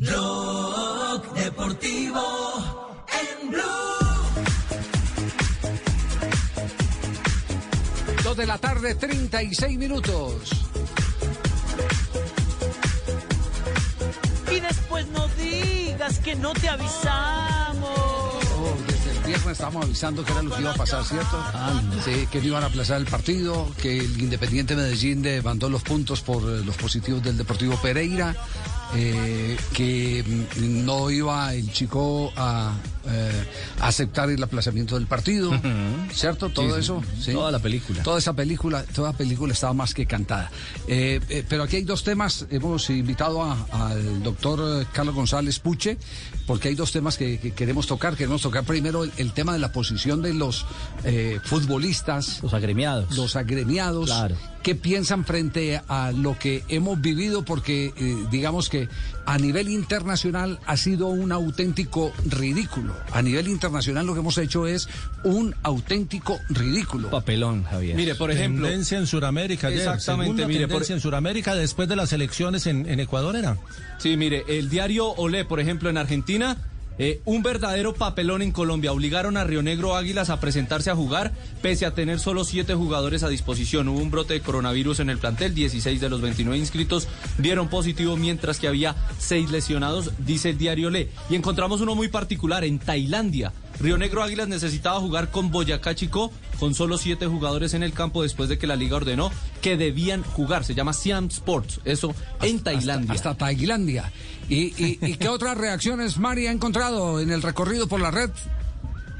Blog Deportivo en Blue. Dos de la tarde, 36 minutos. Y después no digas que no te avisamos. Oh, desde el viernes estábamos avisando que era lo que iba a pasar, ¿cierto? Sí, que no iban a aplazar el partido, que el Independiente Medellín le mandó los puntos por eh, los positivos del Deportivo Pereira, eh, que mm, no iba el chico a eh, aceptar el aplazamiento del partido, ¿cierto? Todo eso. ¿sí? Toda la película. Toda esa película, toda película estaba más que cantada. Eh, eh, pero aquí hay dos temas. Hemos invitado a- al doctor Carlos González Puche, porque hay dos temas que, que queremos tocar. Queremos tocar primero el, el tema de la posición de los futbolistas, Los agremiados. los agremiados. Claro. ¿Qué piensan frente a lo que hemos vivido? Porque digamos que a nivel internacional ha sido un auténtico ridículo. A nivel internacional lo que hemos hecho es un auténtico ridículo. Papelón, Javier. Mire, por ejemplo, Tendencia en Sudamérica. Exactamente, mire, por- tendencia en Sudamérica después de las elecciones en, en Ecuador era. sí, mire, el diario Olé, por ejemplo, en Argentina, eh, un verdadero papelón en Colombia. Obligaron a Río Negro Águilas a presentarse a jugar, pese a tener solo siete jugadores a disposición. Hubo un brote de coronavirus en el plantel, 16 de los 29 inscritos dieron positivo, mientras que había seis lesionados, dice el diario Olé. Y encontramos uno muy particular en Tailandia. Río Negro Águilas necesitaba jugar con Boyacá Chico, con solo siete jugadores en el campo después de que la liga ordenó que debían jugar. Se llama Siam Sports, eso en Tailandia. Hasta, hasta Tailandia. ¿Y, y, y qué otras reacciones Mari ha encontrado en el recorrido por la red?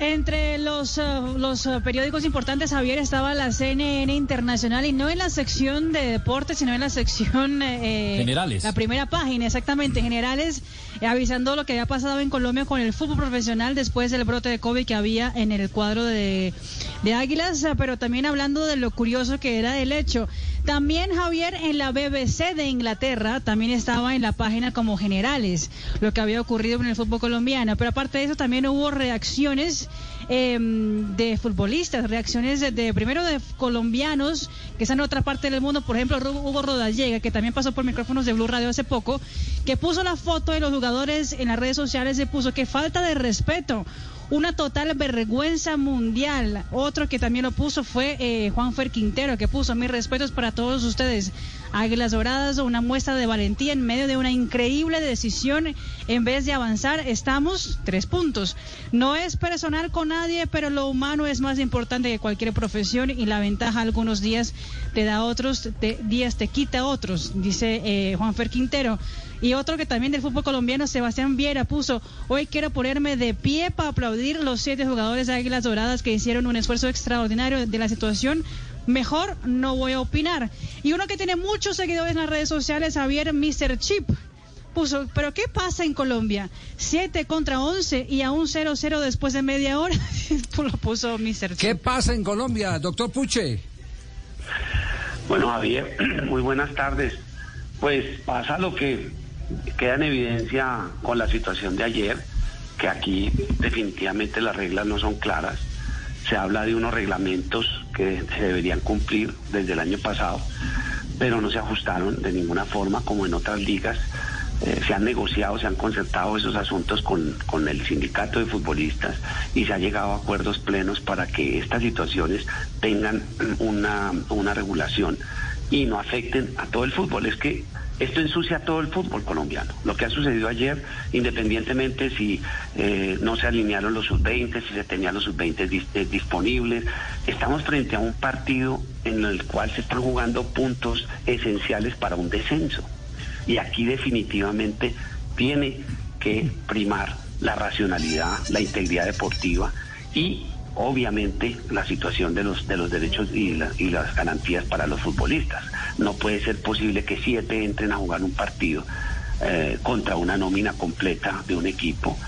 Entre los, eh, los eh, periódicos importantes, Javier, estaba la CNN Internacional y no en la sección de deportes, sino en la sección... eh, Generales. La primera página, exactamente, generales, eh, avisando lo que había pasado en Colombia con el fútbol profesional después del brote de COVID que había en el cuadro de, de Águilas, eh, pero también hablando de lo curioso que era el hecho. También, Javier, en la BBC de Inglaterra, también estaba en la página como generales, lo que había ocurrido en el fútbol colombiano, pero aparte de eso también hubo reacciones eh, de futbolistas, reacciones de, primero de colombianos que están en otra parte del mundo, por ejemplo Hugo Rodallega, que también pasó por micrófonos de Blue Radio hace poco, que puso la foto de los jugadores en las redes sociales y puso que falta de respeto. Una total vergüenza mundial. Otro que también lo puso fue eh, Juan Fer Quintero, que puso mis respetos para todos ustedes. Águilas Doradas, una muestra de valentía en medio de una increíble decisión. En vez de avanzar, estamos tres puntos. No es personal con nadie, pero lo humano es más importante que cualquier profesión y la ventaja algunos días te da otros, te- días te quita otros, dice eh, Juan Fer Quintero. Y otro que también del fútbol colombiano, Sebastián Viera, puso, hoy quiero ponerme de pie para aplaudir los siete jugadores de Águilas Doradas que hicieron un esfuerzo extraordinario de la situación. Mejor no voy a opinar. Y uno que tiene muchos seguidores en las redes sociales, Javier Mr. Chip, puso, pero ¿qué pasa en Colombia? 7 contra 11 y a un 0-0 después de media hora. lo puso Mr. Chip. ¿Qué pasa en Colombia, doctor Puche? Bueno, Javier, muy buenas tardes. Pues pasa lo que queda en evidencia con la situación de ayer, que aquí definitivamente las reglas no son claras. Se habla de unos reglamentos que se deberían cumplir desde el año pasado, pero no se ajustaron de ninguna forma como en otras ligas. Eh, se han negociado, se han concertado esos asuntos con, con el sindicato de futbolistas y se ha llegado a acuerdos plenos para que estas situaciones tengan una, una regulación y no afecten a todo el fútbol. Es que esto ensucia todo el fútbol colombiano. Lo que ha sucedido ayer, independientemente si eh, no se alinearon los sub-20, si se tenían los sub-20 dis- eh, disponibles, estamos frente a un partido en el cual se están jugando puntos esenciales para un descenso. Y aquí definitivamente tiene que primar la racionalidad, la integridad deportiva y obviamente la situación de los de los derechos y, la- y las garantías para los futbolistas. No puede ser posible que siete entren a jugar un partido eh, contra una nómina completa de un equipo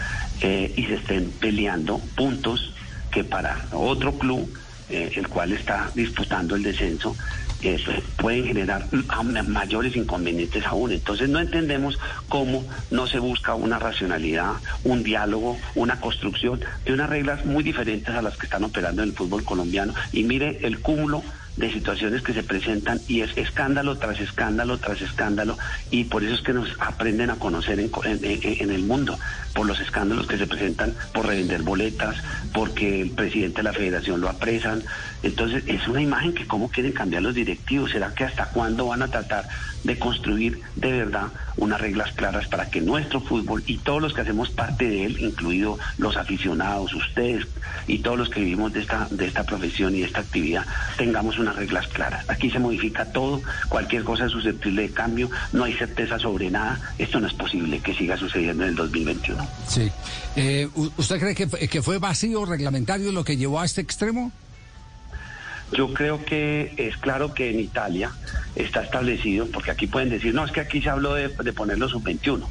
eh, y se estén peleando puntos que para otro club, eh, el cual está disputando el descenso, pues, pueden generar mayores inconvenientes aún. Entonces no entendemos cómo no se busca una racionalidad, un diálogo, una construcción de unas reglas muy diferentes a las que están operando en el fútbol colombiano. Y mire el cúmulo de situaciones que se presentan y es escándalo tras escándalo tras escándalo y por eso es que nos aprenden a conocer en, en- en el mundo por los escándalos que se presentan por revender boletas porque el presidente de la federación lo apresan entonces es una imagen que cómo quieren cambiar los directivos será que hasta cuándo van a tratar de construir de verdad unas reglas claras para que nuestro fútbol y todos los que hacemos parte de él incluido los aficionados ustedes y todos los que vivimos de esta de esta profesión y de esta actividad tengamos unas reglas claras. Aquí se modifica todo, cualquier cosa es susceptible de cambio, no hay certeza sobre nada. Esto no es posible que siga sucediendo en el 2021. Sí. Eh, ¿u- ¿Usted cree que fue vacío reglamentario lo que llevó a este extremo? Yo creo que es claro que en Italia está establecido, porque aquí pueden decir, no, es que aquí se habló de, de ponerlo sub-21.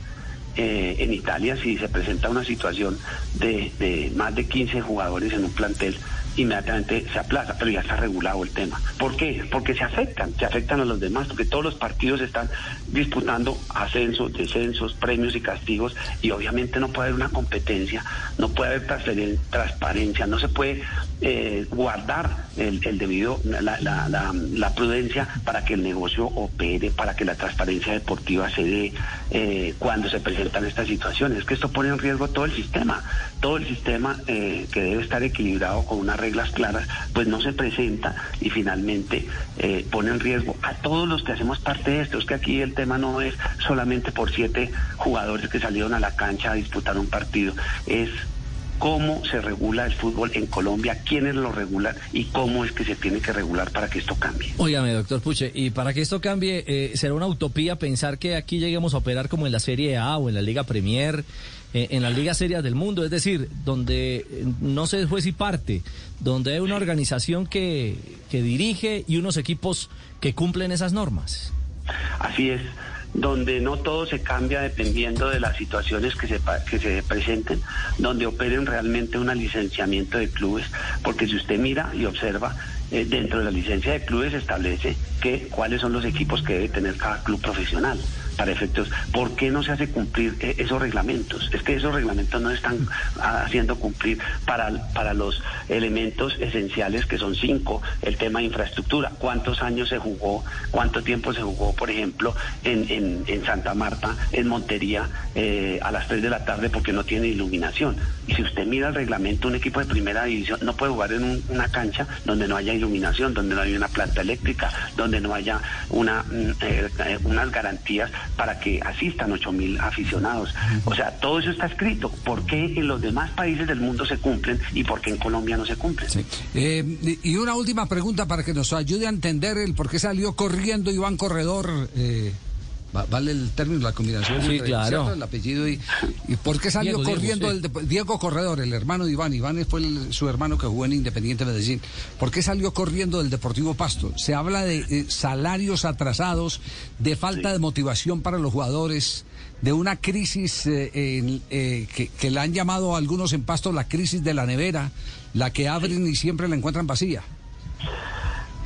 Eh, en Italia, si se presenta una situación de, de más de 15 jugadores en un plantel, inmediatamente se aplaza, pero ya está regulado el tema. ¿Por qué? Porque se afectan, se afectan a los demás, porque todos los partidos están disputando ascensos, descensos, premios y castigos, y obviamente no puede haber una competencia, no puede haber transparencia, no se puede eh, guardar el, debido, la, prudencia para que el negocio opere, para que la transparencia deportiva se dé eh, cuando se presentan estas situaciones. Es que esto pone en riesgo todo el sistema, todo el sistema eh, que debe estar equilibrado con unas reglas claras, pues no se presenta y finalmente eh, pone en riesgo a todos los que hacemos parte de esto. Es que aquí el tema no es solamente por siete jugadores que salieron a la cancha a disputar un partido, es cómo se regula el fútbol en Colombia, quiénes lo regulan y cómo es que se tiene que regular para que esto cambie. Óigame, doctor Puche, y para que esto cambie, eh, ¿será una utopía pensar que aquí lleguemos a operar como en la Serie A o en la Liga Premier, en las ligas serias del mundo? Es decir, donde eh, no se es juez parte, donde hay una organización que, que dirige y unos equipos que cumplen esas normas. Así es, donde no todo se cambia dependiendo de las situaciones que se, que se presenten, donde operen realmente un licenciamiento de clubes, porque si usted mira y observa, eh, dentro de la licencia de clubes establece que cuáles son los equipos que debe tener cada club profesional para efectos. ¿Por qué no se hace cumplir eh, esos reglamentos? Es que esos reglamentos no están ah, haciendo cumplir para, para los elementos esenciales que son cinco, el tema de infraestructura, cuántos años se jugó, cuánto tiempo se jugó, por ejemplo, en, en, en Santa Marta, en Montería, eh, a las 3 de la tarde porque no tiene iluminación. Y si usted mira el reglamento, un equipo de primera división no puede jugar en un- una cancha donde no haya iluminación, donde no haya una planta eléctrica, donde no haya una, mm, eh, eh, unas garantías para que asistan 8 mil aficionados. O sea, todo eso está escrito. ¿Por qué en los demás países del mundo se cumplen y por qué en Colombia no se cumplen? Eh, y una última pregunta para que nos ayude a entender el por qué salió corriendo Iván Corredor. eh, va- vale el término, la combinación. Sí, claro. El apellido y, y por qué salió Diego, Diego, corriendo sí. el Diego Corredor, el hermano de Iván. Iván fue el- su hermano que jugó en Independiente Medellín. ¿Por qué salió corriendo del Deportivo Pasto? Se habla de eh, salarios atrasados, de falta de motivación para los jugadores. De una crisis eh, en- eh, que, que la han llamado algunos en Pasto la crisis de la nevera, la que abren y siempre la encuentran vacía.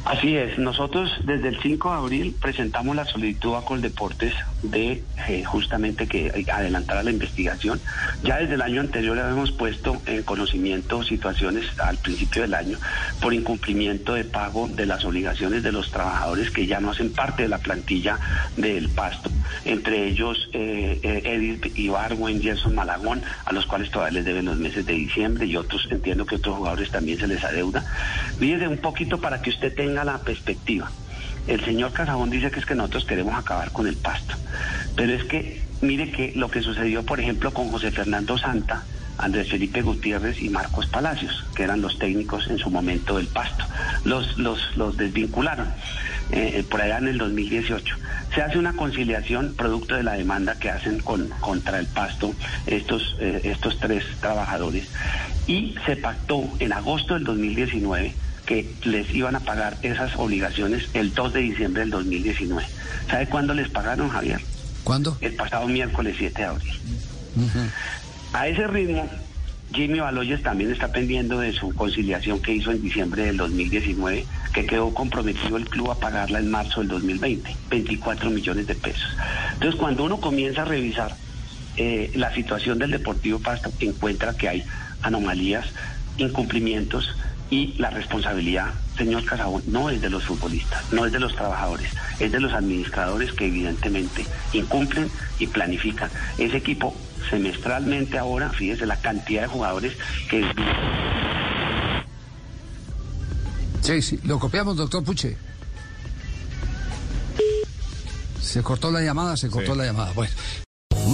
Así es, nosotros desde el 5 de abril presentamos la solicitud a Coldeportes de eh, justamente que adelantara la investigación. Ya desde el año anterior habíamos puesto en conocimiento situaciones al principio del año por incumplimiento de pago de las obligaciones de los trabajadores que ya no hacen parte de la plantilla del pasto, entre ellos eh, eh, Edith Ibargüen, Gerson Malagón, a los cuales todavía les deben los meses de diciembre y otros, entiendo que otros jugadores también se les adeuda. Fíjese un poquito para que usted tenga la perspectiva. El señor Casabón dice que es que nosotros queremos acabar con el pasto, pero es que mire que lo que sucedió, por ejemplo, con José Fernando Santa, Andrés Felipe Gutiérrez y Marcos Palacios, que eran los técnicos en su momento del pasto. Los, los, los desvincularon eh, por allá en el 2018. Se hace una conciliación producto de la demanda que hacen con, contra el pasto estos, eh, estos tres trabajadores y se pactó en agosto del 2019 que les iban a pagar esas obligaciones el 2 de diciembre del 2019. ¿Sabe cuándo les pagaron, Javier? ¿Cuándo? El pasado miércoles 7 de abril. A ese ritmo, Jimmy Baloyes también está pendiendo de su conciliación que hizo en diciembre del 2019, que quedó comprometido el club a pagarla en marzo del 2020, 24 millones de pesos. Entonces, cuando uno comienza a revisar eh, la situación del Deportivo Pasto, encuentra que hay anomalías, incumplimientos y la responsabilidad, señor Casabón, no es de los futbolistas, no es de los trabajadores, es de los administradores que evidentemente incumplen y planifican. Ese equipo semestralmente ahora, fíjese la cantidad de jugadores que... Sí, sí, lo copiamos, doctor Puche. Se cortó la llamada, se cortó la llamada. Bueno.